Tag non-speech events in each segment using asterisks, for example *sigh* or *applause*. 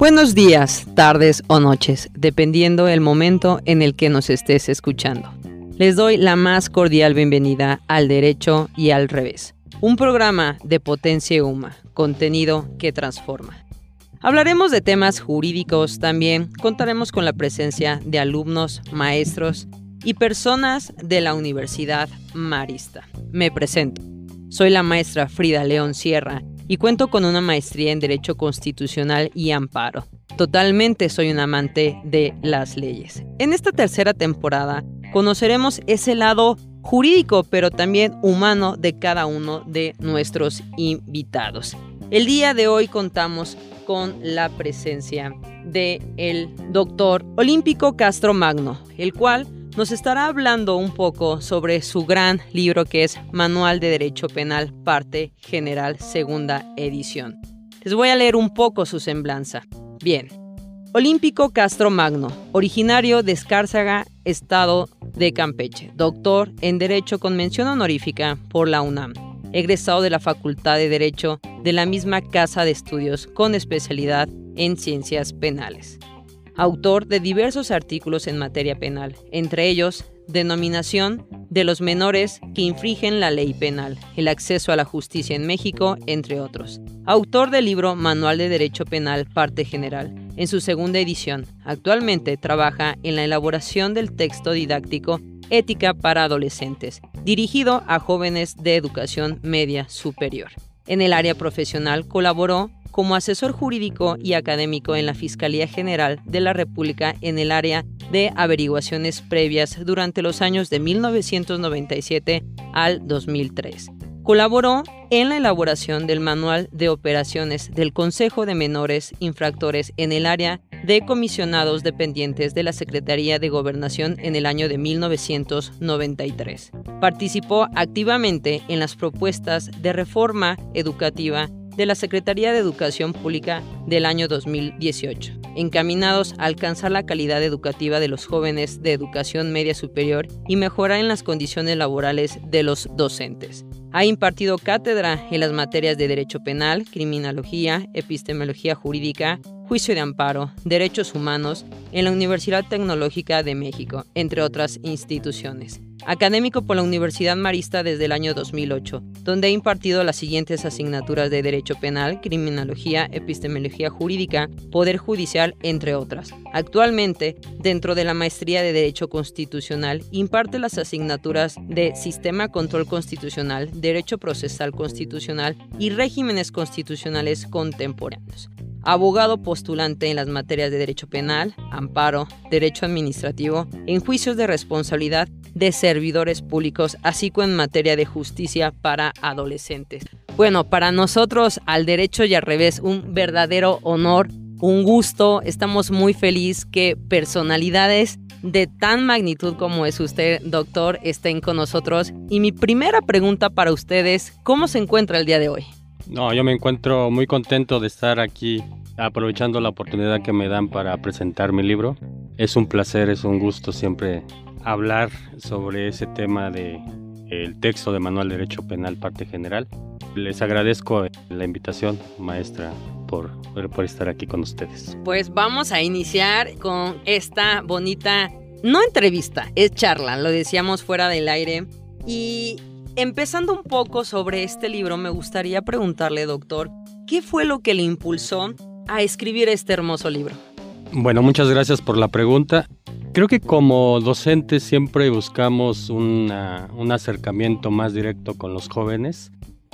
Buenos días, tardes o noches, dependiendo el momento en el que nos estés escuchando. Les doy la más cordial bienvenida al Derecho y al Revés, un programa de potencia Uma, contenido que transforma. Hablaremos de temas jurídicos, también contaremos con la presencia de alumnos, maestros y personas de la Universidad Marista. Me presento. Soy la maestra Frida León Sierra y cuento con una maestría en Derecho Constitucional y Amparo. Totalmente soy un amante de las leyes. En esta tercera temporada conoceremos ese lado jurídico, pero también humano de cada uno de nuestros invitados. El día de hoy contamos con la presencia de el doctor Olímpico Castro Magno, el cual nos estará hablando un poco sobre su gran libro que es Manual de Derecho Penal, parte general, segunda edición. Les voy a leer un poco su semblanza. Bien. Olímpico Castro Magno, originario de Escárzaga, estado de Campeche, doctor en Derecho con mención honorífica por la UNAM, egresado de la Facultad de Derecho de la misma Casa de Estudios con especialidad en Ciencias Penales autor de diversos artículos en materia penal, entre ellos denominación de los menores que infringen la ley penal, el acceso a la justicia en México, entre otros. Autor del libro Manual de Derecho Penal, parte general, en su segunda edición. Actualmente trabaja en la elaboración del texto didáctico Ética para Adolescentes, dirigido a jóvenes de educación media superior. En el área profesional colaboró como asesor jurídico y académico en la Fiscalía General de la República en el área de averiguaciones previas durante los años de 1997 al 2003. Colaboró en la elaboración del Manual de Operaciones del Consejo de Menores Infractores en el área de comisionados dependientes de la Secretaría de Gobernación en el año de 1993. Participó activamente en las propuestas de reforma educativa de la Secretaría de Educación Pública del año 2018, encaminados a alcanzar la calidad educativa de los jóvenes de educación media superior y mejorar en las condiciones laborales de los docentes. Ha impartido cátedra en las materias de Derecho Penal, Criminología, Epistemología Jurídica, Juicio de Amparo, Derechos Humanos en la Universidad Tecnológica de México, entre otras instituciones académico por la Universidad Marista desde el año 2008, donde ha impartido las siguientes asignaturas de Derecho Penal, Criminología, Epistemología Jurídica, Poder Judicial, entre otras. Actualmente, dentro de la Maestría de Derecho Constitucional, imparte las asignaturas de Sistema Control Constitucional, Derecho Procesal Constitucional y Regímenes Constitucionales Contemporáneos abogado postulante en las materias de derecho penal, amparo, derecho administrativo, en juicios de responsabilidad de servidores públicos, así como en materia de justicia para adolescentes. Bueno, para nosotros al derecho y al revés, un verdadero honor, un gusto, estamos muy felices que personalidades de tan magnitud como es usted, doctor, estén con nosotros. Y mi primera pregunta para ustedes, ¿cómo se encuentra el día de hoy? No, yo me encuentro muy contento de estar aquí aprovechando la oportunidad que me dan para presentar mi libro. Es un placer, es un gusto siempre hablar sobre ese tema de el texto de Manual de Derecho Penal parte general. Les agradezco la invitación, maestra, por, por estar aquí con ustedes. Pues vamos a iniciar con esta bonita, no entrevista, es charla, lo decíamos fuera del aire. Y empezando un poco sobre este libro, me gustaría preguntarle, doctor, ¿qué fue lo que le impulsó a escribir este hermoso libro? Bueno, muchas gracias por la pregunta. Creo que como docentes siempre buscamos un acercamiento más directo con los jóvenes.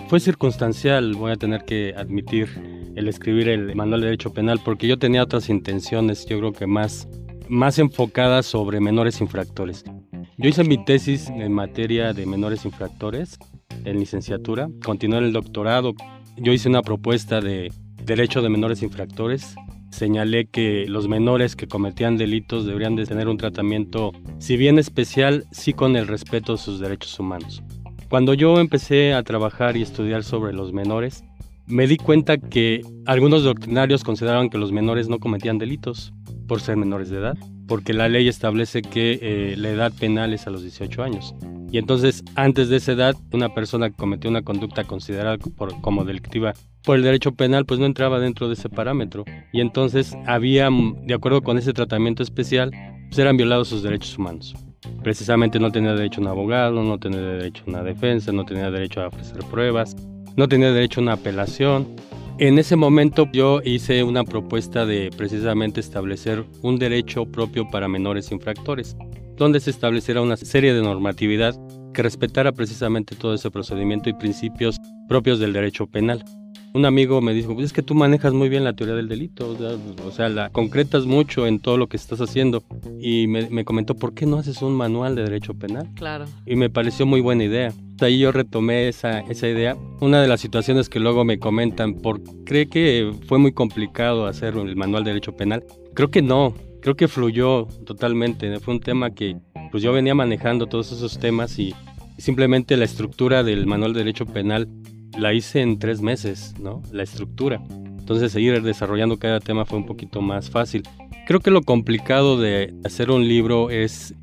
Fue circunstancial, voy a tener que admitir, el escribir el manual de derecho penal porque yo tenía otras intenciones, yo creo que más, más enfocadas sobre menores infractores. Yo hice mi tesis en materia de menores infractores en licenciatura, continué en el doctorado. Yo hice una propuesta de derecho de menores infractores señalé que los menores que cometían delitos deberían de tener un tratamiento, si bien especial, sí con el respeto a sus derechos humanos. Cuando yo empecé a trabajar y estudiar sobre los menores, me di cuenta que algunos doctrinarios consideraban que los menores no cometían delitos por ser menores de edad, porque la ley establece que eh, la edad penal es a los 18 años. Y entonces, antes de esa edad, una persona que cometió una conducta considerada como delictiva por el derecho penal pues no entraba dentro de ese parámetro y entonces había, de acuerdo con ese tratamiento especial, pues eran violados sus derechos humanos. Precisamente no tenía derecho a un abogado, no tenía derecho a una defensa, no tenía derecho a ofrecer pruebas, no tenía derecho a una apelación. En ese momento yo hice una propuesta de precisamente establecer un derecho propio para menores infractores, donde se estableciera una serie de normatividad que respetara precisamente todo ese procedimiento y principios propios del derecho penal un amigo me dijo, pues es que tú manejas muy bien la teoría del delito, o sea, la concretas mucho en todo lo que estás haciendo. Y me, comentó, ¿por qué no haces un manual de derecho penal? Claro. Y me pareció muy buena idea. Ahí yo retomé esa, esa idea. Una de las situaciones que luego me comentan, ¿por cree que fue muy complicado hacer el manual de derecho penal? Creo que no, creo que fluyó totalmente. Fue un tema que pues yo venía manejando todos esos temas y simplemente la estructura del manual de derecho penal la hice en tres meses, ¿no? La estructura. Entonces seguir desarrollando cada tema fue un poquito más fácil. Creo que lo complicado de hacer un libro es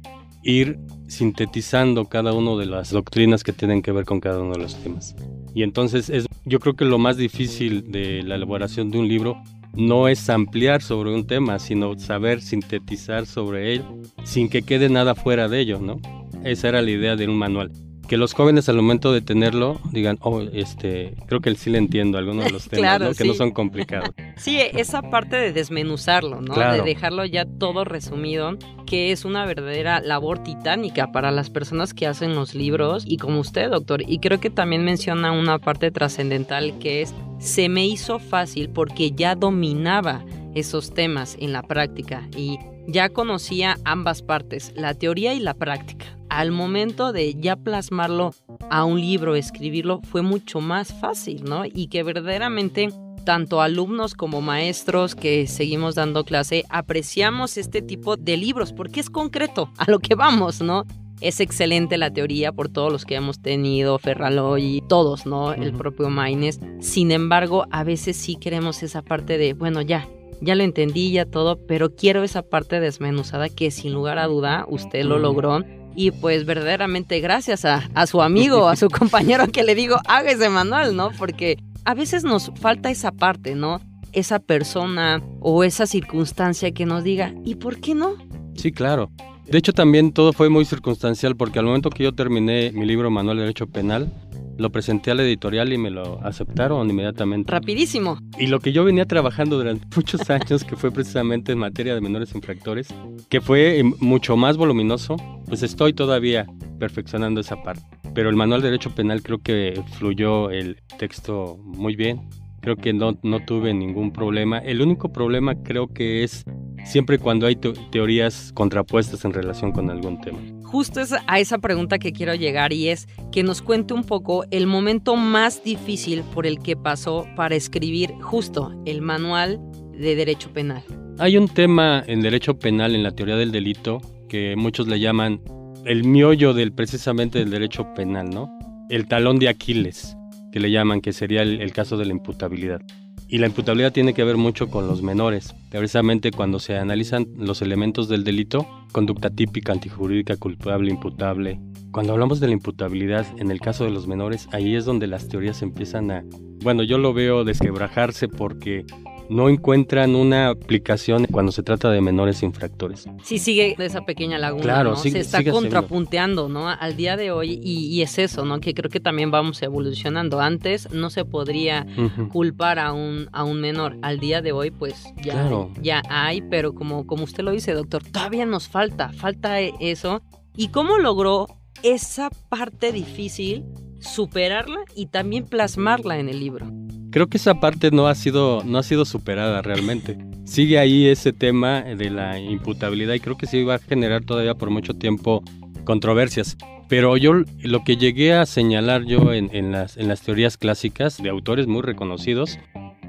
ir sintetizando cada una de las doctrinas que tienen que ver con cada uno de los temas. Y entonces es, yo creo que lo más difícil de la elaboración de un libro no es ampliar sobre un tema, sino saber sintetizar sobre él sin que quede nada fuera de ello, ¿no? Esa era la idea de un manual que los jóvenes al momento de tenerlo digan, oh, este, creo que sí le entiendo algunos de los *laughs* temas, que no son complicados. *laughs* Sí, esa parte de desmenuzarlo, ¿no? De dejarlo ya todo resumido, que es una verdadera labor titánica para las personas que hacen los libros y como usted, doctor. Y creo que también menciona una parte trascendental que es, se me hizo fácil porque ya dominaba esos temas en la práctica y ya conocía ambas partes, la teoría y la práctica. Al momento de ya plasmarlo a un libro, escribirlo, fue mucho más fácil, ¿no? Y que verdaderamente tanto alumnos como maestros que seguimos dando clase apreciamos este tipo de libros porque es concreto *laughs* a lo que vamos, ¿no? Es excelente la teoría por todos los que hemos tenido, Ferraloy y todos, ¿no? El propio Maines. Sin embargo, a veces sí queremos esa parte de, bueno, ya, ya lo entendí, ya todo, pero quiero esa parte desmenuzada que sin lugar a duda usted lo logró. Y pues verdaderamente gracias a, su amigo, a su *laughs* compañero que le digo, haga ese manual, ¿no? Porque a veces nos falta esa parte, ¿no? Esa persona o esa circunstancia que nos diga, ¿y por qué no? Sí, claro. De hecho, también todo fue muy circunstancial porque al momento que yo terminé mi libro Manual de Derecho Penal, lo presenté a la editorial y me lo aceptaron inmediatamente. Rapidísimo. Y lo que yo venía trabajando durante *laughs* muchos años, que fue precisamente en materia de menores infractores, que fue eh, mucho más voluminoso, pues estoy todavía perfeccionando esa parte. Pero el manual de derecho penal creo que fluyó el texto muy bien. Creo que no, no tuve ningún problema. El único problema creo que es siempre cuando hay teorías contrapuestas en relación con algún tema justo es a esa pregunta que quiero llegar y es que nos cuente un poco el momento más difícil por el que pasó para escribir justo el manual de derecho penal. Hay un tema en derecho penal, en la teoría del delito, que muchos le llaman el miollo del precisamente del derecho penal, ¿no? El talón de Aquiles, que le llaman, que sería el caso de la imputabilidad. Y la imputabilidad tiene que ver mucho con los menores. Precisamente cuando se analizan los elementos del delito, conducta típica, antijurídica, culpable, imputable. Cuando hablamos de la imputabilidad, en el caso de los menores, ahí es donde las teorías empiezan a... Bueno, yo lo veo desquebrajarse porque no encuentran una aplicación cuando se trata de menores infractores. Sí sigue esa pequeña laguna, claro, ¿no? se está contrapunteando, ¿no? Al día de hoy y, es eso, ¿no? Que creo que también vamos evolucionando. Antes no se podría culpar a un a un menor. Al día de hoy, pues ya ya hay, pero como como usted lo dice, doctor, todavía nos falta, falta eso. ¿Y cómo logró esa parte difícil superarla y también plasmarla en el libro? creo que esa parte no ha sido, no ha sido superada realmente. Sigue ahí ese tema de la imputabilidad y creo que sí va a generar todavía por mucho tiempo controversias. Pero yo lo que llegué a señalar yo en, las, en las teorías clásicas de autores muy reconocidos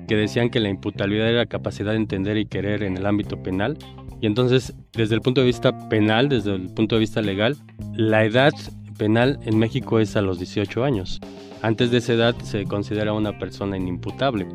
que decían que la imputabilidad era capacidad de entender y querer en el ámbito penal. Y entonces, desde el punto de vista penal, desde el punto de vista legal, la edad penal en México es a los 18 años. Antes de esa edad se considera una persona inimputable.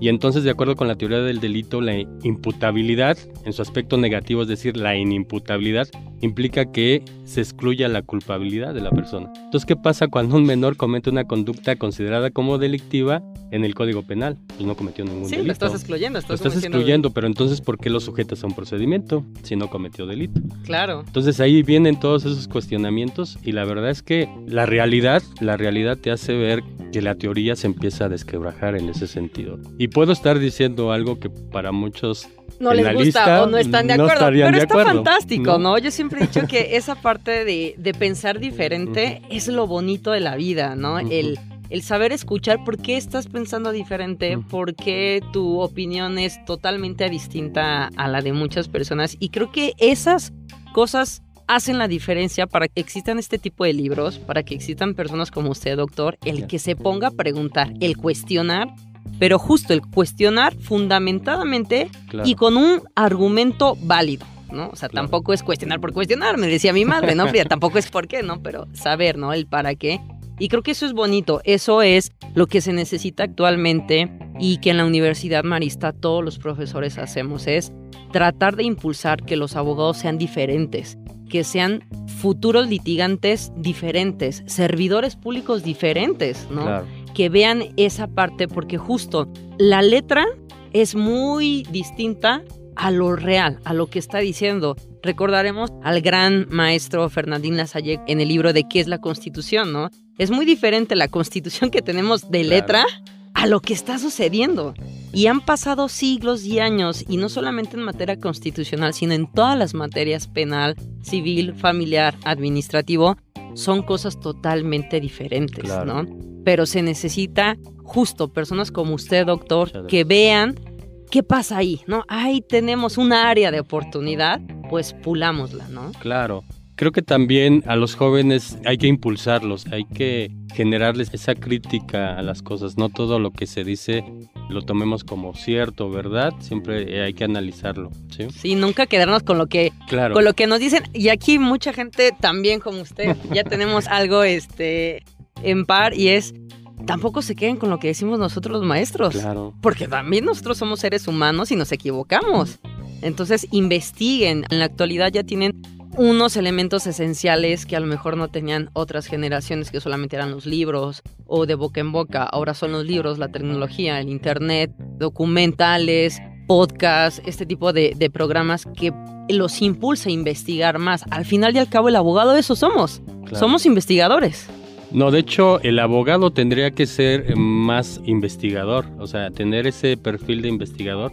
Y entonces, de acuerdo con la teoría del delito, la imputabilidad, en su aspecto negativo, es decir, la inimputabilidad, implica que se excluya la culpabilidad de la persona. Entonces, ¿qué pasa cuando un menor comete una conducta considerada como delictiva en el Código Penal? Pues no cometió ningún delito. Sí, lo estás excluyendo. Estás lo estás excluyendo, pero entonces, ¿por qué lo sujetas a un procedimiento si no cometió delito? Claro. Entonces, ahí vienen todos esos cuestionamientos y la verdad es que la realidad, la realidad te hace ver que la teoría se empieza a desquebrajar en ese sentido. Y puedo estar diciendo algo que para muchos no les gusta o no están de acuerdo. pero está fantástico, ¿no? Yo siempre he dicho que esa parte de, pensar diferente es lo bonito de la vida, ¿no? El el saber escuchar por qué estás pensando diferente, por qué tu opinión es totalmente distinta a la de muchas personas. Y creo que esas cosas hacen la diferencia para que existan este tipo de libros, para que existan personas como usted, doctor, el que se ponga a preguntar, el cuestionar pero justo el cuestionar fundamentadamente y con un argumento válido. ¿no? O sea, tampoco es cuestionar por cuestionar, me decía mi madre, ¿no? tampoco es por qué, ¿no? Pero saber, ¿no? El para qué. Y creo que eso es bonito, eso es lo que se necesita actualmente y que en la Universidad Marista todos los profesores hacemos, es tratar de impulsar que los abogados sean diferentes, que sean futuros litigantes diferentes, servidores públicos diferentes, ¿no? Claro que vean esa parte porque justo la letra es muy distinta a lo real, a lo que está diciendo. Recordaremos al gran maestro Fernandín Lassalle en el libro de qué es la Constitución, ¿no? Es muy diferente la Constitución que tenemos de letra a lo que está sucediendo. Y han pasado siglos y años, y no solamente en materia constitucional, sino en todas las materias penal, civil, familiar, administrativo, son cosas totalmente diferentes, ¿no? Pero se necesita justo personas como usted, doctor, que vean qué pasa ahí, ¿no? Ahí tenemos un área de oportunidad, pues pulámosla, ¿no? Claro. Creo que también a los jóvenes hay que impulsarlos, hay que generarles esa crítica a las cosas. No todo lo que se dice lo tomemos como cierto, ¿verdad? Siempre hay que analizarlo, ¿sí? Sí, nunca quedarnos con lo que con lo que nos dicen y aquí mucha gente también como usted ya tenemos algo este en par y es tampoco se queden con lo que decimos nosotros los maestros. Claro. Porque también nosotros somos seres humanos y nos equivocamos. Entonces investiguen. En la actualidad ya tienen unos elementos esenciales que a lo mejor no tenían otras generaciones que solamente eran los libros o de boca en boca. Ahora son los libros, la tecnología, el internet, documentales, podcasts, este tipo de, programas que los impulsa a investigar más. Al final y al cabo el abogado eso somos. Somos investigadores. No, de hecho, el abogado tendría que ser más investigador, o sea, tener ese perfil de investigador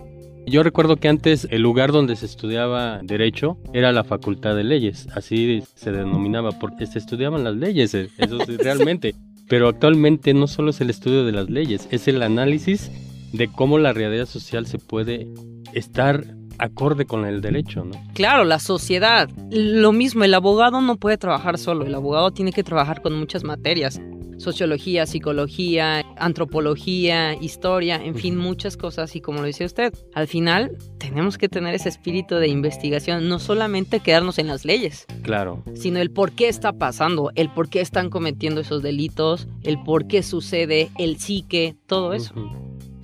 yo recuerdo que antes el lugar donde se estudiaba derecho era la Facultad de Leyes, así se denominaba, porque se estudiaban las leyes, eh, eso sí, *laughs* realmente. Pero actualmente no solo es el estudio de las leyes, es el análisis de cómo la realidad social se puede estar acorde con el derecho, ¿no? Claro, la sociedad. Lo mismo, el abogado no puede trabajar solo, el abogado tiene que trabajar con muchas materias sociología, psicología, antropología, historia, en fin, muchas cosas. Y como lo dice usted, al final tenemos que tener ese espíritu de investigación, no solamente quedarnos en las leyes. Claro. Sino el por qué está pasando, el por qué están cometiendo esos delitos, el por qué sucede, el psique, todo eso.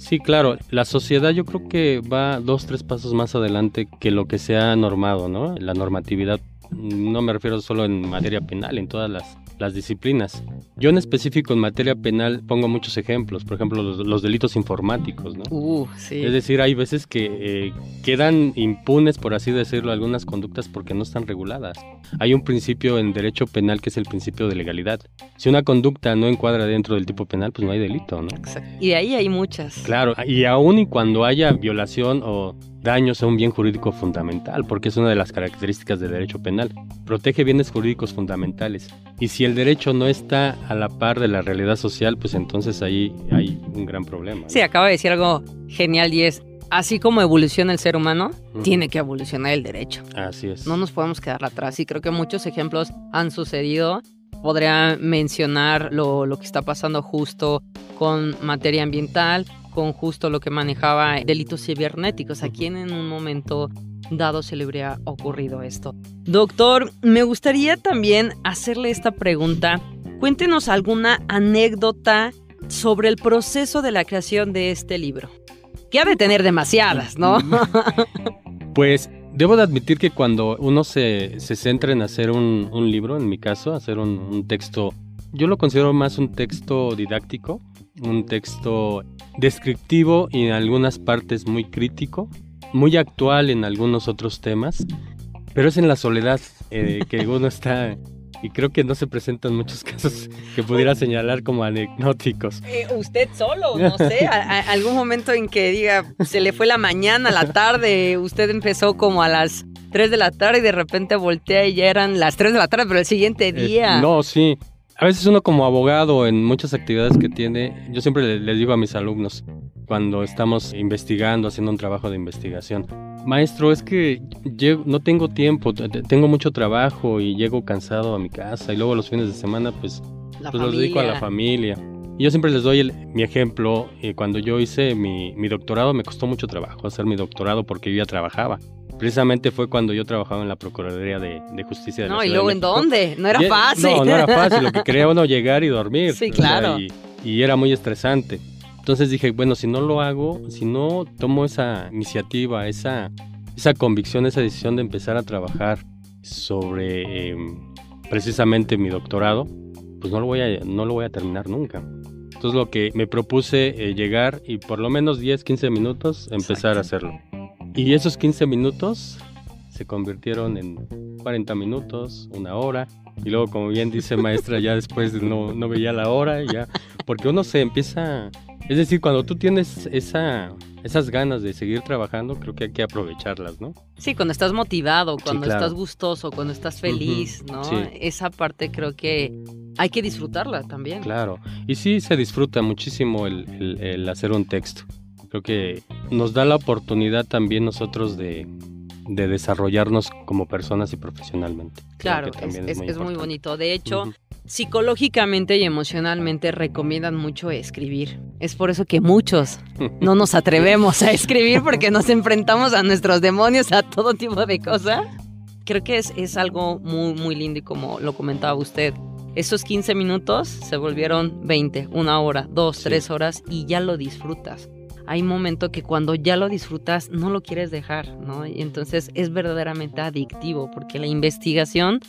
Sí, claro. La sociedad yo creo que va dos, tres pasos más adelante que lo que se ha normado, ¿no? La normatividad. No me refiero solo en materia penal, en todas las las disciplinas. Yo en específico en materia penal pongo muchos ejemplos, por ejemplo los, delitos informáticos, ¿no? Uh, sí. Es decir, hay veces que eh, quedan impunes, por así decirlo, algunas conductas porque no están reguladas. Hay un principio en derecho penal que es el principio de legalidad. Si una conducta no encuadra dentro del tipo penal, pues no hay delito, ¿no? Exacto. Y de ahí hay muchas. Claro, y aún y cuando haya violación o daños a un bien jurídico fundamental, porque es una de las características del derecho penal. Protege bienes jurídicos fundamentales. Y si el derecho no está a la par de la realidad social, pues entonces ahí hay un gran problema. Sí, acaba de decir algo genial y es, así como evoluciona el ser humano, tiene que evolucionar el derecho. Así es. No nos podemos quedar atrás y creo que muchos ejemplos han sucedido. Podría mencionar lo, lo que está pasando justo con materia ambiental, con justo lo que manejaba delitos cibernéticos. ¿A quién en un momento dado se le habría ocurrido esto? Doctor, me gustaría también hacerle esta pregunta. Cuéntenos alguna anécdota sobre el proceso de la creación de este libro. Que ha de tener demasiadas, ¿no? *laughs* Pues debo de admitir que cuando uno se, centra en hacer un, libro, en mi caso, hacer un texto, yo lo considero más un texto didáctico, un texto descriptivo y en algunas partes muy crítico, muy actual en algunos otros temas, pero es en la soledad eh, que uno está y creo que no se presentan muchos casos que pudiera señalar como anecdóticos. Eh, usted solo, no sé, algún momento en que diga, se le fue la mañana, la tarde, usted empezó como a las 3 de la tarde y de repente voltea y ya eran las 3 de la tarde, pero el siguiente eh, día. no, sí. A veces uno como abogado en muchas actividades que tiene, yo siempre le digo a mis alumnos, cuando estamos investigando, haciendo un trabajo de investigación, Maestro, es que no tengo tiempo, tengo mucho trabajo y llego cansado a mi casa y luego los fines de semana pues, pues los dedico a la familia. Y yo siempre les doy mi ejemplo. Eh, cuando yo hice mi, doctorado me costó mucho trabajo hacer mi doctorado porque yo ya trabajaba. Precisamente fue cuando yo trabajaba en la Procuraduría de, Justicia de no, la ¿y luego en dónde? No era fácil. No, no era fácil. Lo que *laughs* quería uno llegar y dormir. Sí, claro. y era muy estresante. Entonces dije, bueno, si no lo hago, si no tomo esa iniciativa, esa, esa convicción, esa decisión de empezar a trabajar sobre em, precisamente mi doctorado, pues no lo voy a, no lo voy a terminar nunca. Entonces lo que me propuse eh, llegar y por lo menos 10, 15 minutos empezar a hacerlo. Y esos 15 minutos se convirtieron en 40 minutos, una hora. Y luego, como bien dice maestra, ya después no, no veía la hora, ya, porque uno se empieza es decir, cuando tú tienes esa, esas ganas de seguir trabajando, creo que hay que aprovecharlas, ¿no? Sí, cuando estás motivado, cuando estás gustoso, cuando estás feliz, ¿no? Esa parte creo que hay que disfrutarla también. Claro, y sí se disfruta muchísimo el, el hacer un texto. Creo que nos da la oportunidad también nosotros de, de desarrollarnos como personas y profesionalmente. Claro, es, muy, bonito. De hecho, psicológicamente y emocionalmente recomiendan mucho escribir. Es por eso que muchos no nos atrevemos a escribir porque nos enfrentamos a nuestros demonios, a todo tipo de cosas. Creo que es, es algo muy, muy lindo y como lo comentaba usted, esos 15 minutos se volvieron 20, una hora, dos, tres horas y ya lo disfrutas hay un momento que cuando ya lo disfrutas no lo quieres dejar, ¿no? Y entonces es verdaderamente adictivo porque la investigación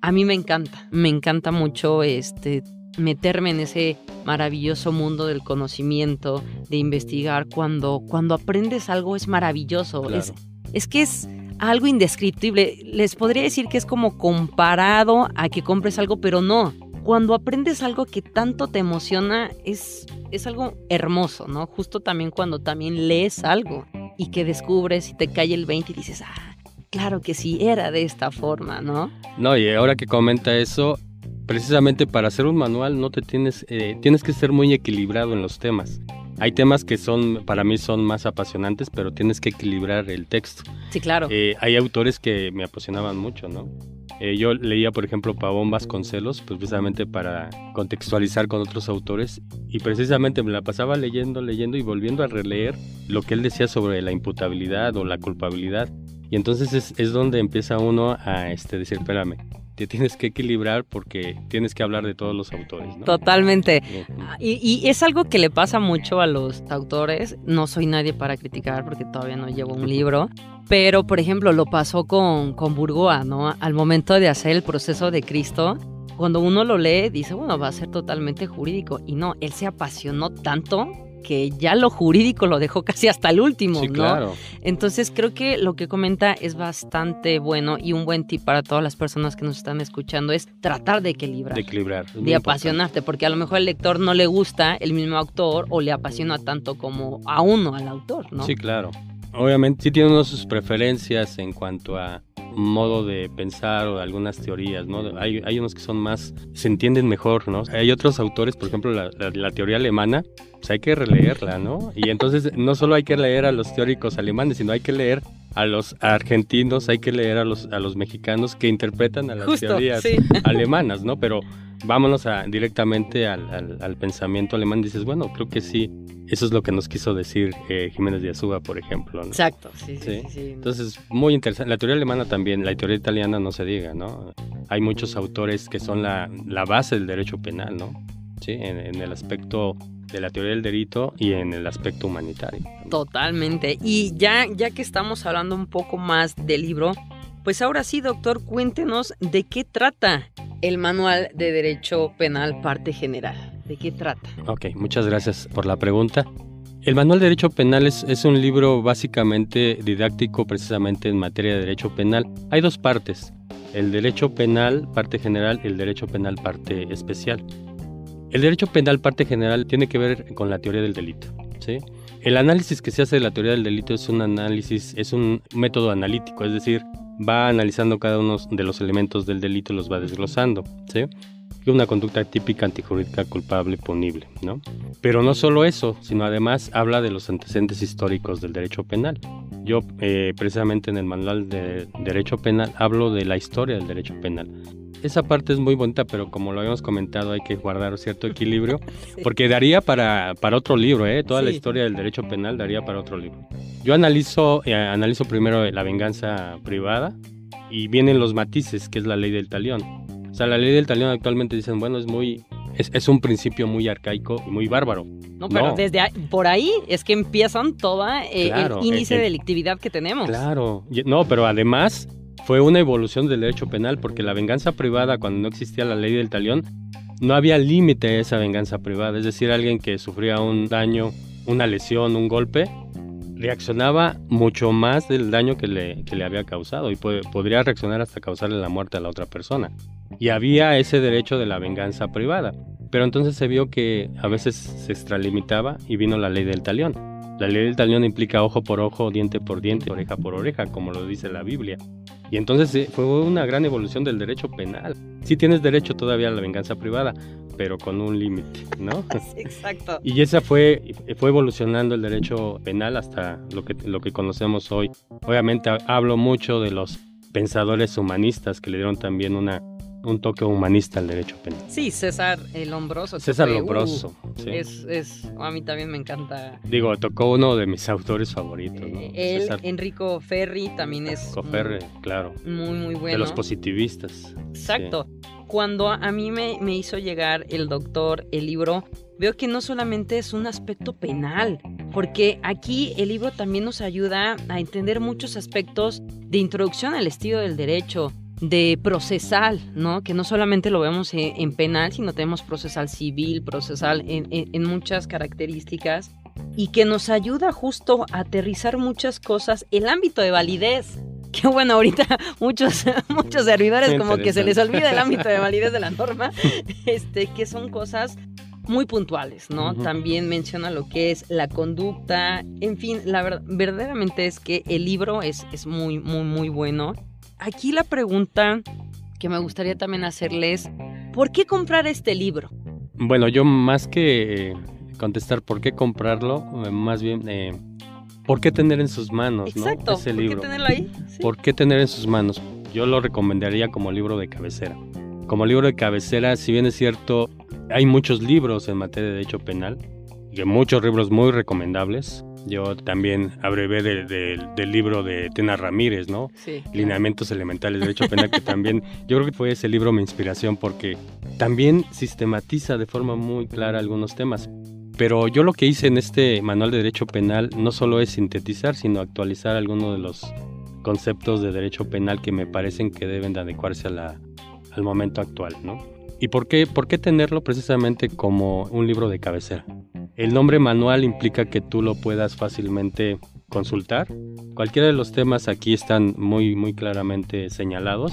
a mí me encanta, me encanta mucho este meterme en ese maravilloso mundo del conocimiento, de investigar cuando cuando aprendes algo es maravilloso, es, es que es algo indescriptible. Les podría decir que es como comparado a que compres algo, pero no cuando aprendes algo que tanto te emociona, es, es algo hermoso, ¿no? Justo también cuando también lees algo y que descubres y te cae el 20 y dices, ah, claro que sí, era de esta forma, ¿no? No, y ahora que comenta eso, precisamente para hacer un manual no te tienes, eh, tienes que ser muy equilibrado en los temas. Hay temas que son, para mí son más apasionantes, pero tienes que equilibrar el texto. Sí, claro. Eh, hay autores que me apasionaban mucho, ¿no? Eh, yo leía, por ejemplo, Pavón Vasconcelos, pues precisamente para contextualizar con otros autores, y precisamente me la pasaba leyendo, leyendo y volviendo a releer lo que él decía sobre la imputabilidad o la culpabilidad. Y entonces es, es donde empieza uno a este, decir, espérame, te tienes que equilibrar porque tienes que hablar de todos los autores. ¿no? Totalmente. Y, y, es algo que le pasa mucho a los autores. No soy nadie para criticar porque todavía no llevo un libro. *laughs* Pero, por ejemplo, lo pasó con, con Burgoa, ¿no? Al momento de hacer el proceso de Cristo, cuando uno lo lee, dice, bueno, va a ser totalmente jurídico. Y no, él se apasionó tanto que ya lo jurídico lo dejó casi hasta el último, sí, ¿no? Claro. Entonces creo que lo que comenta es bastante bueno y un buen tip para todas las personas que nos están escuchando es tratar de equilibrar. De equilibrar. De apasionarte, porque a lo mejor al lector no le gusta el mismo autor o le apasiona tanto como a uno, al autor, ¿no? Sí, claro. Obviamente sí tiene uno sus preferencias en cuanto a modo de pensar o de algunas teorías, ¿no? Hay, hay unos que son más, se entienden mejor, ¿no? Hay otros autores, por ejemplo, la, la, teoría alemana, pues hay que releerla, ¿no? Y entonces no solo hay que leer a los teóricos alemanes, sino hay que leer a los argentinos, hay que leer a los, a los mexicanos que interpretan a las teorías alemanas, ¿no? Pero vámonos a, directamente al, al, pensamiento alemán. Dices, bueno, creo que sí, eso es lo que nos quiso decir eh, Jiménez de Azúa, por ejemplo. Exacto, sí, sí, sí, Entonces, muy interesante. La teoría alemana también, la teoría italiana no se diga, ¿no? Hay muchos autores que son la, la base del derecho penal, ¿no? Sí, en, el aspecto de la teoría del delito y en el aspecto humanitario. Totalmente. Y ya, ya que estamos hablando un poco más del libro, pues ahora sí, doctor, cuéntenos de qué trata el Manual de Derecho Penal Parte General. ¿De qué trata? Ok, muchas gracias por la pregunta. El Manual de Derecho Penal es, un libro básicamente didáctico precisamente en materia de derecho penal. Hay dos partes, el derecho penal parte general y el derecho penal parte especial. El derecho penal parte general tiene que ver con la teoría del delito. ¿sí? El análisis que se hace de la teoría del delito es un análisis, es un método analítico, es decir, va analizando cada uno de los elementos del delito y los va desglosando. ¿sí? una conducta típica antijurídica culpable punible, ¿no? Pero no solo eso, sino además habla de los antecedentes históricos del derecho penal. Yo eh, precisamente en el manual de derecho penal hablo de la historia del derecho penal. Esa parte es muy bonita, pero como lo habíamos comentado hay que guardar cierto equilibrio, *laughs* porque daría para, para otro libro, ¿eh? toda la historia del derecho penal daría para otro libro. Yo analizo, eh, analizo primero la venganza privada y vienen los matices, que es la ley del talión o sea, la ley del talión actualmente dicen, bueno, es muy... Es, un principio muy arcaico y muy bárbaro. No, pero desde por ahí es que empiezan toda eh, el índice de delictividad que tenemos. Claro, no, pero además fue una evolución del derecho penal porque la venganza privada, cuando no existía la ley del talión, no había límite a esa venganza privada. Es decir, alguien que sufría un daño, una lesión, un golpe, reaccionaba mucho más del daño que le, que le había causado y podría reaccionar hasta causarle la muerte a la otra persona. Y había ese derecho de la venganza privada. Pero entonces se vio que a veces se extralimitaba y vino la ley del talión. La ley del talión implica ojo por ojo, diente por diente, oreja por oreja, como lo dice la Biblia. Y entonces eh, fue una gran evolución del derecho penal. Sí tienes derecho todavía a la venganza privada, pero con un límite, ¿no? *laughs* Exacto. Y esa fue, fue evolucionando el derecho penal hasta lo que, lo que conocemos hoy. Obviamente hablo mucho de los pensadores humanistas que le dieron también una, un toque humanista al derecho penal. Sí, César el Lombroso. César Lombroso. Uh, es, es, a mí también me encanta. Digo, tocó uno de mis autores favoritos. ¿no? Eh, Enrico Ferri, también es. Enrico Ferri, claro. Muy, muy bueno. De los positivistas. Exacto. Cuando a mí me, me hizo llegar el doctor el libro, veo que no solamente es un aspecto penal, porque aquí el libro también nos ayuda a entender muchos aspectos de introducción al estilo del derecho, de procesal, ¿no? Que no solamente lo vemos en, penal, sino tenemos procesal civil, procesal en, muchas características y que nos ayuda justo a aterrizar muchas cosas. El ámbito de validez, *laughs* que bueno, ahorita muchos, *laughs* muchos servidores como que se les olvida el ámbito de validez de la *laughs* norma, este, que son cosas muy puntuales, ¿no? También menciona lo que es la conducta, en fin, la verdad, verdaderamente es que el libro es, es muy, muy, muy bueno aquí la pregunta que me gustaría también hacerles, ¿por qué comprar este libro? Bueno, yo más que contestar por qué comprarlo, eh, más bien, eh, ¿por qué tener en sus manos Exacto, ese ¿por libro? qué tenerlo ahí? ¿Por qué tener en sus manos? Yo lo recomendaría como libro de cabecera. Como libro de cabecera, si bien es cierto, hay muchos libros en materia de derecho penal, y muchos libros muy recomendables, yo también abrevé del libro de Tena Ramírez, ¿no? Sí. Lineamientos elementales de derecho penal, que también, *laughs* yo creo que fue ese libro mi inspiración porque también sistematiza de forma muy clara algunos temas. Pero yo lo que hice en este manual de derecho penal no solo es sintetizar, sino actualizar algunos de los conceptos de derecho penal que me parecen que deben de adecuarse a la, al momento actual, ¿no? ¿Y por qué, por qué tenerlo precisamente como un libro de cabecera? El nombre manual implica que tú lo puedas fácilmente consultar. Cualquiera de los temas aquí están muy, muy claramente señalados.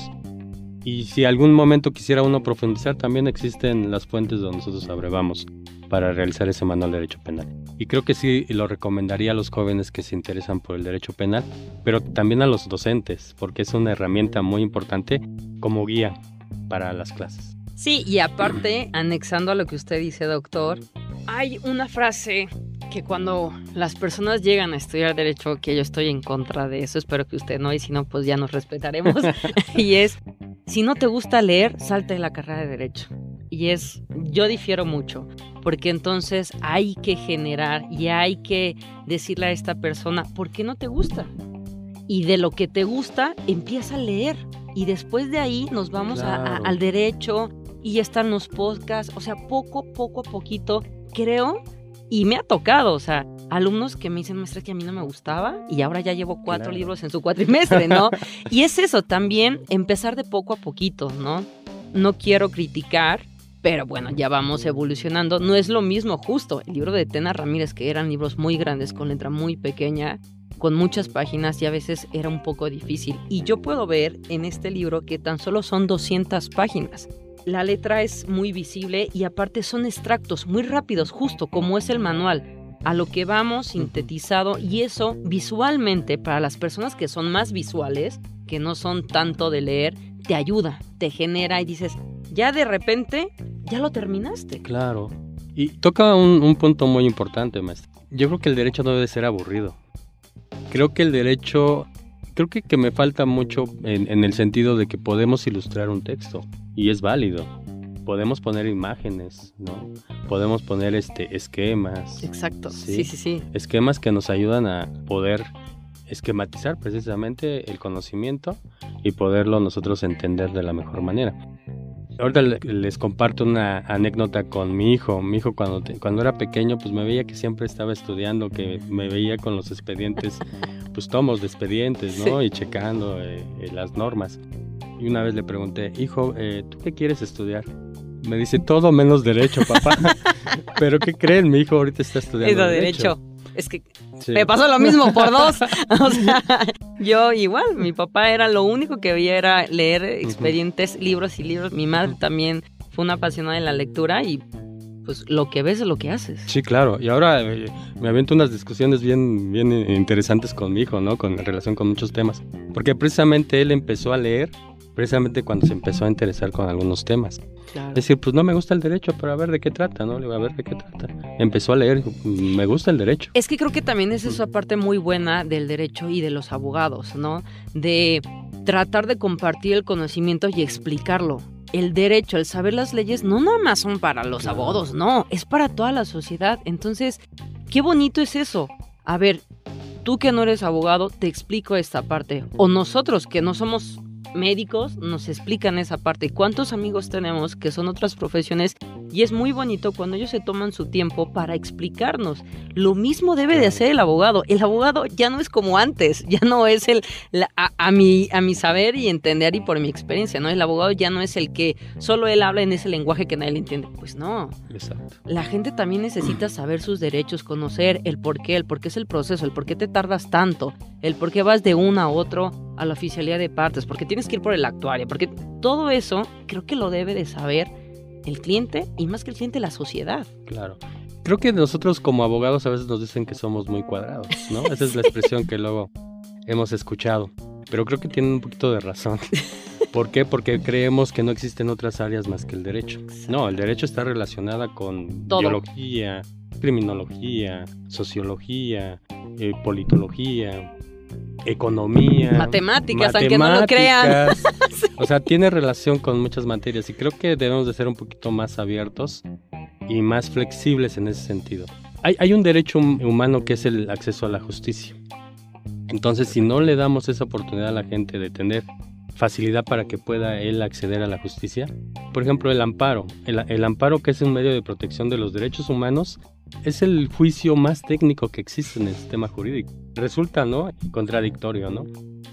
Y si algún momento quisiera uno profundizar, también existen las fuentes donde nosotros abrevamos para realizar ese manual de derecho penal. Y creo que sí lo recomendaría a los jóvenes que se interesan por el derecho penal, pero también a los docentes, porque es una herramienta muy importante como guía para las clases. Sí, y aparte, anexando a lo que usted dice, doctor, hay una frase que cuando las personas llegan a estudiar derecho, que yo estoy en contra de eso, espero que usted no, y si no, pues ya nos respetaremos, *laughs* *laughs* y es, si no te gusta leer, salte de la carrera de derecho. Y es, yo difiero mucho, porque entonces hay que generar y hay que decirle a esta persona, ¿por qué no te gusta? Y de lo que te gusta, empieza a leer. Y después de ahí nos vamos al derecho y están los podcasts, o sea, poco, poco a poquito creo Y me ha tocado, o sea, alumnos que me dicen, maestra, que a mí no me gustaba y ahora ya llevo cuatro libros en su cuatrimestre, ¿no? y es eso, también empezar de poco a poquito, ¿no? No quiero criticar, pero bueno, ya vamos evolucionando. No es lo mismo justo. El libro de Tena Ramírez, que eran libros muy grandes, con letra muy pequeña, con muchas páginas y a veces era un poco difícil. Y yo puedo ver en este libro que tan solo son 200 páginas. La letra es muy visible y aparte son extractos muy rápidos, justo como es el manual. A lo que vamos sintetizado y eso visualmente para las personas que son más visuales, que no son tanto de leer, te ayuda, te genera y dices, ya de repente, ya lo terminaste. Claro. Y toca un, punto muy importante, maestro. Yo creo que el derecho no debe ser aburrido. Creo que el derecho, creo que, que me falta mucho en, en el sentido de que podemos ilustrar un texto y es válido. Podemos poner imágenes, ¿no? Podemos poner este esquemas. Exacto. Sí, sí, sí. Esquemas que nos ayudan a poder esquematizar precisamente el conocimiento y poderlo nosotros entender de la mejor manera. Ahorita les comparto una anécdota con mi hijo. Mi hijo cuando, cuando era pequeño pues me veía que siempre estaba estudiando, que me veía con los expedientes, pues tomos de expedientes, ¿no? Y checando eh, eh, las normas. Y una vez le pregunté, hijo, eh, ¿tú qué quieres estudiar? Me dice, todo menos derecho, papá. *laughs* Pero ¿qué creen? Mi hijo ahorita está estudiando derecho. Es que me pasó lo mismo por *laughs* dos. *laughs* o sea, yo igual, mi papá era lo único que veía era leer expedientes, libros y libros. Mi madre también fue una apasionada de la lectura y pues lo que ves es lo que haces. Sí, claro. Y ahora eh, me aviento unas discusiones bien, bien interesantes con mi hijo, ¿no? Con relación con muchos temas. Porque precisamente él empezó a leer precisamente cuando se empezó a interesar con algunos temas. Es decir, pues no me gusta el derecho, pero a ver de qué trata, ¿no? Le voy a ver de qué trata. Empezó a leer, me gusta el derecho. Es que creo que también es esa parte muy buena del derecho y de los abogados, ¿no? De tratar de compartir el conocimiento y explicarlo. El derecho, el saber las leyes, no nada más son para los abogados, no, es para toda la sociedad. Entonces, qué bonito es eso. A ver, tú que no eres abogado, te explico esta parte. O nosotros que no somos médicos nos explican esa parte. ¿Cuántos amigos tenemos que son otras profesiones? Y es muy bonito cuando ellos se toman su tiempo para explicarnos. Lo mismo debe de hacer el abogado. El abogado ya no es como antes, *laughs* ya no es el a, mi, a mi saber y entender y por mi experiencia, ¿no? El abogado ya no es el que solo él habla en ese lenguaje que nadie le entiende. Pues no. Exacto. La gente también necesita *clears throat* saber sus derechos, conocer el por qué, el por qué es el proceso, el por qué te tardas tanto, el por qué vas de uno a otro a la oficialía de partes, porque tienes que ir por el actuario, porque todo eso creo que lo debe de saber el cliente y más que el cliente la sociedad. Claro. Creo que nosotros como abogados a veces nos dicen que somos muy cuadrados, ¿no? Esa es la expresión que luego hemos escuchado. Pero creo que tienen un poquito de razón. ¿Por qué? Porque creemos que no existen otras áreas más que el derecho. No, el derecho está relacionada con biología, criminología, sociología, eh, politología, economía, matemáticas, aunque no lo crean. *laughs* O sea, tiene relación con muchas materias y creo que debemos de ser un poquito más abiertos y más flexibles en ese sentido. Hay, hay un derecho humano que es el acceso a la justicia. Entonces, si no le damos esa oportunidad a la gente de tener facilidad para que pueda él acceder a la justicia, por ejemplo, el amparo. El, el amparo que es un medio de protección de los derechos humanos es el juicio más técnico que existe en el sistema jurídico. Resulta, ¿no? Contradictorio, ¿no?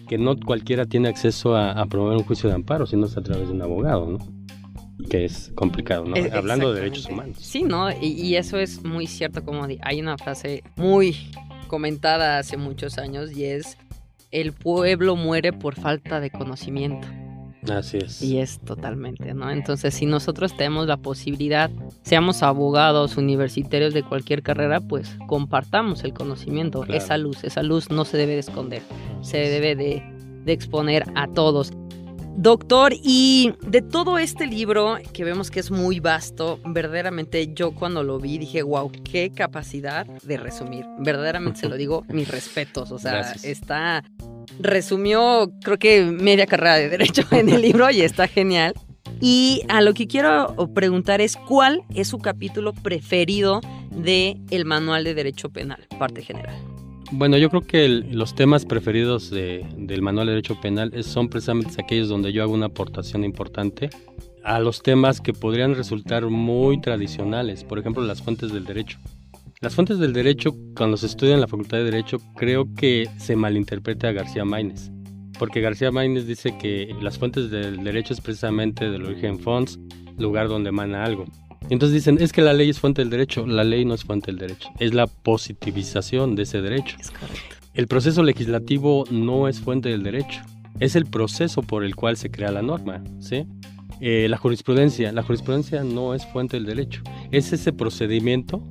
Que no cualquiera tiene acceso a, promover un juicio de amparo, sino es a través de un abogado, ¿no? Que es complicado, ¿no? E, Hablando de derechos humanos. Sí, ¿no? Y, y, eso es muy cierto, como hay una frase muy comentada hace muchos años y es, el pueblo muere por falta de conocimiento. Así es. Y es totalmente, ¿no? Entonces, si nosotros tenemos la posibilidad, seamos abogados, universitarios de cualquier carrera, pues compartamos el conocimiento, esa luz, esa luz no se debe de esconder, se debe de, de exponer a todos. Doctor, y de todo este libro que vemos que es muy vasto, verdaderamente yo cuando lo vi dije, wow, qué capacidad de resumir. Verdaderamente se lo digo, *laughs* mis respetos. O sea, está resumió creo que media carrera de derecho *laughs* en el libro y está genial. Y a lo que quiero preguntar es cuál es su capítulo preferido de el Manual de Derecho Penal, parte general. Bueno, yo creo que los temas preferidos del Manual de Derecho Penal son precisamente aquellos donde yo hago una aportación importante a los temas que podrían resultar muy tradicionales, por ejemplo, las fuentes del derecho. Las fuentes del derecho, cuando se estudia en la Facultad de Derecho, creo que se malinterpreta a García Maínez. Porque García Maínez dice que las fuentes del derecho es precisamente del origen fons, lugar donde emana algo. Entonces dicen, es que la ley es fuente del derecho. La ley no es fuente del derecho, es la positivización de ese derecho. Es correcto. El proceso legislativo no es fuente del derecho, es el proceso por el cual se crea la norma, ¿sí? Eh, la jurisprudencia, la jurisprudencia no es fuente del derecho, es ese procedimiento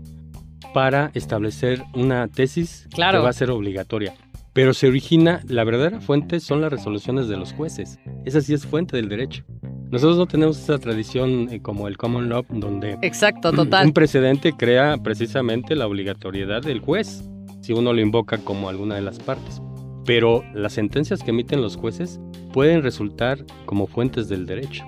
para establecer una tesis Claro. que va a ser obligatoria. Pero se origina, la verdadera fuente son las resoluciones de los jueces. Esa sí es fuente del derecho. Nosotros no tenemos esa tradición eh, como el common law, donde Exacto, total. un precedente crea precisamente la obligatoriedad del juez, si uno lo invoca como alguna de las partes. Pero las sentencias que emiten los jueces pueden resultar como fuentes del derecho.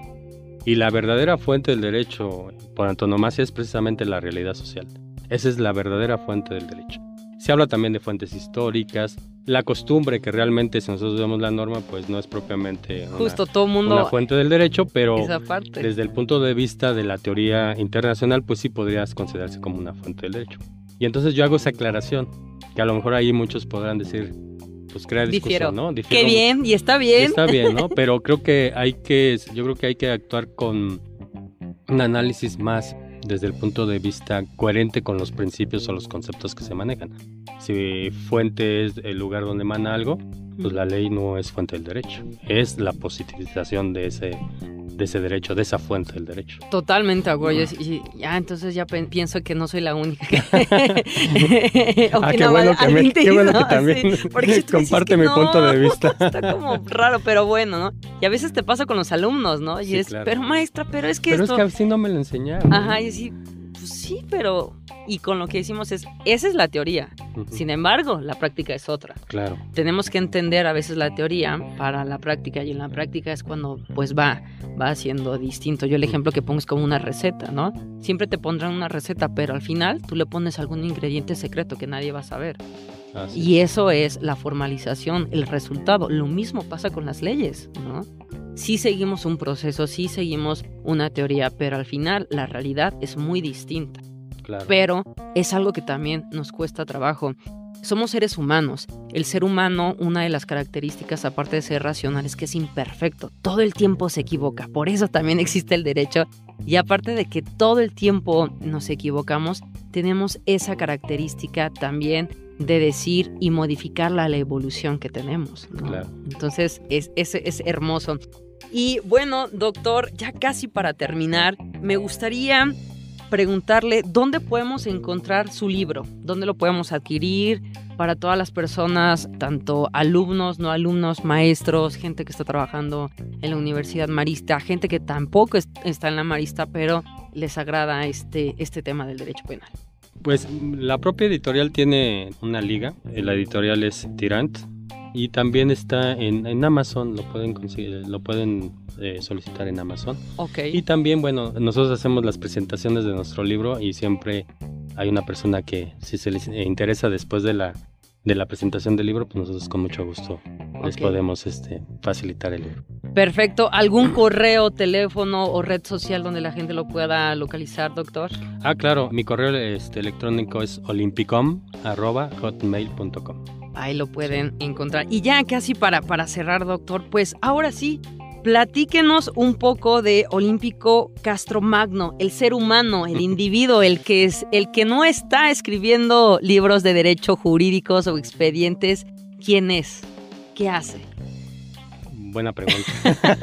Y la verdadera fuente del derecho, por antonomasia, es precisamente la realidad social. Esa es la verdadera fuente del derecho. Se habla también de fuentes históricas, la costumbre que realmente si nosotros vemos la norma, pues no es propiamente una, Justo todo el una mundo fuente del derecho, pero desde el punto de vista de la teoría internacional, pues sí podrías considerarse como una fuente del derecho. Y entonces yo hago esa aclaración, que a lo mejor ahí muchos podrán decir, pues crea Difiero. discusión, ¿no? Qué Difiero bien, y está y bien. Está bien, ¿no? *laughs* Pero creo que hay que, yo creo que hay que actuar con un análisis más desde el punto de vista coherente con los principios o los conceptos que se manejan. Si fuente es el lugar donde emana algo, pues la ley no es fuente del derecho, es la positivización de ese, de ese derecho, de esa fuente del derecho. Totalmente, acuerdo. Y ya, entonces ya pienso que no soy la única que *laughs* *laughs* Ah, qué bueno que, me- qué bueno *laughs* también Sí, porque comparte que mi no, punto de vista. Está como raro, pero bueno, ¿no? Y a veces te pasa con los alumnos, ¿no? Y Sí, es, claro. pero maestra, pero es que Pero esto... es que así no me lo enseñaron. Ajá, y sí, pues sí, pero... Y con lo que decimos es, esa es la teoría. Ujú, Sin embargo, la práctica es otra. Claro. tenemos que entender a veces la teoría para la práctica y en la práctica es cuando pues va va siendo distinto. Yo el ejemplo que pongo es como una receta, ¿no? Siempre te pondrán una receta, pero al final tú le pones algún ingrediente secreto que nadie va a saber. Así Y eso es la formalización, el resultado. Lo mismo pasa con las leyes, ¿no? Sí seguimos un proceso, sí seguimos una teoría, pero al final la realidad es muy distinta claro. pero es algo que también nos cuesta trabajo. Somos seres humanos. El ser humano, una de las características, aparte de ser racional, es que es imperfecto. Todo el tiempo se equivoca. Por eso también *laughs* existe el derecho. Y aparte de que todo el tiempo nos equivocamos, tenemos esa característica también de decir y modificarla a la evolución que tenemos. ¿no? Claro. Entonces, es, es, es hermoso. Y bueno, doctor, ya casi para terminar, me gustaría preguntarle dónde podemos encontrar su libro, dónde lo podemos adquirir para todas las personas, tanto alumnos, no alumnos, maestros, gente que está trabajando en la Universidad Marista, gente que tampoco es- está en la Marista, pero les agrada este, este tema del derecho penal. Pues la propia editorial tiene una liga, la editorial es Tirant y también está en, en Amazon, lo pueden conseguir, lo pueden eh, solicitar en Amazon. Ok. Y también, bueno, nosotros hacemos las presentaciones de nuestro libro y siempre hay una persona que si se les interesa después de la de la presentación del libro, pues nosotros con mucho gusto les podemos este, facilitar el libro. Perfecto. ¿Algún correo, teléfono o red social donde la gente lo pueda localizar, doctor? Ah, claro, mi correo este, electrónico es olimpicom.hotmail.com. Ahí lo pueden encontrar. Y ya casi para, para cerrar, doctor, pues ahora sí, platíquenos un poco de Olímpico Castro Magno, el ser humano, el *laughs* individuo, el que, es, el que no está escribiendo libros de derecho jurídicos o expedientes. ¿Quién es? ¿Qué hace? Buena pregunta. *laughs*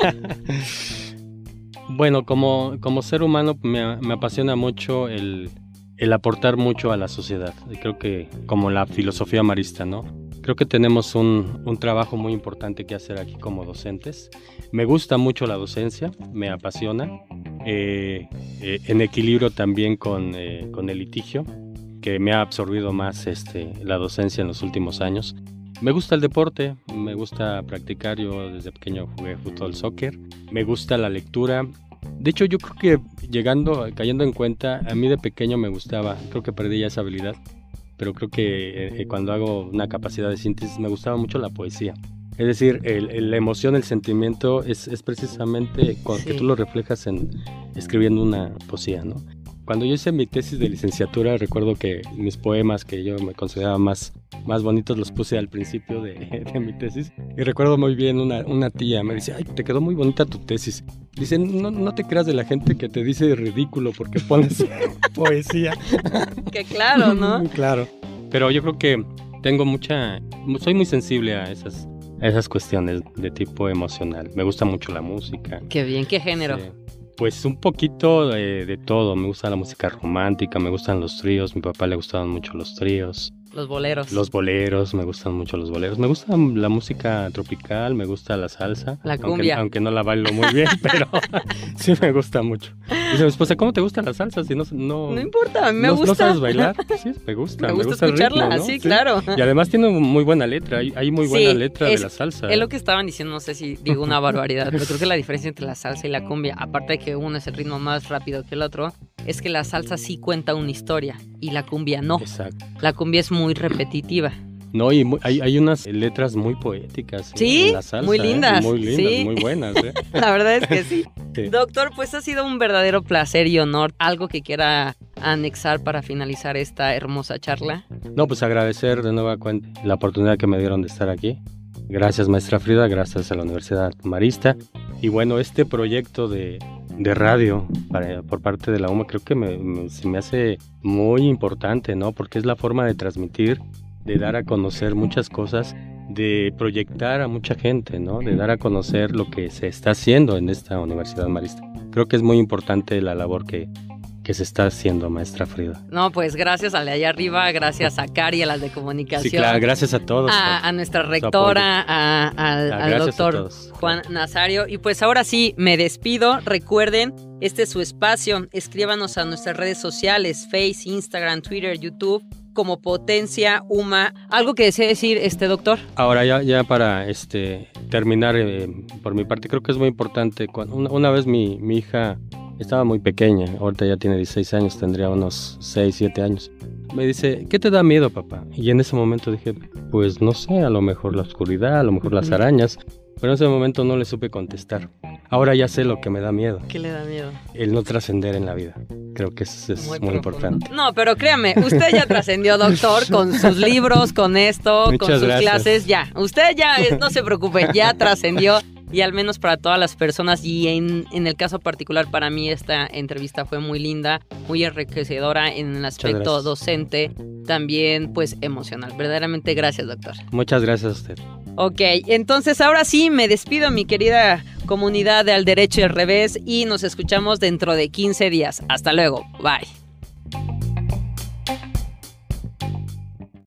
bueno, como, como ser humano me, me apasiona mucho el, el aportar mucho a la sociedad. Creo que como la filosofía marista, ¿no? Creo que tenemos un, un trabajo muy importante que hacer aquí como docentes. Me gusta mucho la docencia, me apasiona, eh, eh, en equilibrio también con, eh, con el litigio, que me ha absorbido más este, la docencia en los últimos años. Me gusta el deporte, me gusta practicar, yo desde pequeño jugué fútbol, soccer, me gusta la lectura. De hecho, yo creo que llegando, cayendo en cuenta, a mí de pequeño me gustaba, creo que perdí ya esa habilidad, pero creo que eh, cuando hago una capacidad de síntesis me gustaba mucho la poesía. Es decir, el- el- la emoción, el sentimiento es, es precisamente con, que Sí. tú lo reflejas en escribiendo una poesía, ¿no? Cuando yo hice mi tesis de licenciatura, recuerdo que mis poemas que yo me consideraba más, más bonitos los puse al principio de, *laughs* de mi tesis. Y recuerdo muy bien una, una, tía me dice, ay, te quedó muy bonita tu tesis. Dice, no, no te creas de la gente que te dice ridículo porque pones *laughs* poesía. Que claro, ¿no? *laughs* claro. Pero yo creo que tengo mucha, soy muy sensible a esas, a esas cuestiones de tipo emocional. Me gusta mucho la música. Qué bien, ¿qué género? Sí. Pues un poquito de, de, todo. Me gusta la música romántica, me gustan los tríos. Mi papá le gustaban mucho los tríos. Los boleros. Los boleros, me gustan mucho los boleros. Me gusta la música tropical, me gusta la salsa. La cumbia. Aunque, aunque no la bailo muy bien, *laughs* pero sí me gusta mucho. Dice mi esposa, ¿cómo te gusta la salsa? Si no, no, no importa, a mí me no, gusta. ¿No sabes bailar? *laughs* Sí, me gusta. me gusta, me gusta escucharla, el ritmo, ¿no? sí, claro. Y además tiene muy buena letra. Hay, hay muy buena Sí, letra es- de la salsa. Es lo que estaban diciendo, no sé si digo una barbaridad, pero creo que la diferencia entre la salsa y la cumbia, aparte de que uno es el ritmo más rápido que el otro, es que la salsa sí cuenta una historia y la cumbia no. Exacto. La cumbia es muy repetitiva. No, y hay, hay unas letras muy poéticas. en- Sí, en la salsa, muy ¿eh? lindas, Muy lindas, sí. muy buenas. ¿eh? *laughs* La verdad es que sí. Sí. Doctor, pues ha sido un verdadero placer y honor. Algo que quiera anexar para finalizar esta hermosa charla. No, pues agradecer de nueva cuenta la oportunidad que me dieron de estar aquí. Gracias, maestra Frida, gracias a la Universidad Marista. Y bueno, este proyecto de, de radio para- por parte de la UMA creo que me, me- se me hace muy importante, ¿no? Porque es la forma de transmitir, de dar a conocer muchas cosas, de proyectar a mucha gente, ¿no? De dar a conocer lo que se está haciendo en esta Universidad Marista. Creo que es muy importante la labor que, que se está haciendo, maestra Frida. No, pues gracias a la de allá arriba, gracias a Cari, a las de comunicación. Sí, claro, gracias a todos. a, a nuestra rectora, a- al, Ah, al doctor. Juan Nazario. Y pues ahora sí, me despido. Recuerden, este es su espacio. Escríbanos a nuestras redes sociales, Face, Instagram, Twitter, YouTube, como Potencia Uma. ¿Algo que desee decir, este doctor? Ahora ya, ya para este terminar eh, por mi parte creo que es muy importante. Cuando, una, una vez mi, mi hija estaba muy pequeña, ahorita ya tiene 16 años, tendría unos 6, 7 años. Me dice, ¿qué te da miedo, papá? Y en ese momento dije, pues no sé, a lo mejor la oscuridad, a lo mejor las arañas. Pero en ese momento no le supe contestar. Ahora ya sé lo que me da miedo, ¿Qué le da miedo? el no trascender en la vida. Creo que eso es muy, importante. No, pero créame, usted ya trascendió, doctor, con sus libros, con esto, con sus gracias. clases, ya. Usted ya, eh, no se preocupe, ya trascendió. Y al menos para todas las personas, y en, en el caso particular para mí esta entrevista fue muy linda, muy enriquecedora en el aspecto docente, también pues emocional. Verdaderamente gracias, doctor. Muchas gracias a usted. Ok, entonces ahora sí me despido, mi querida comunidad de Al Derecho y al Revés, y nos escuchamos dentro de 15 días. Hasta luego, bye.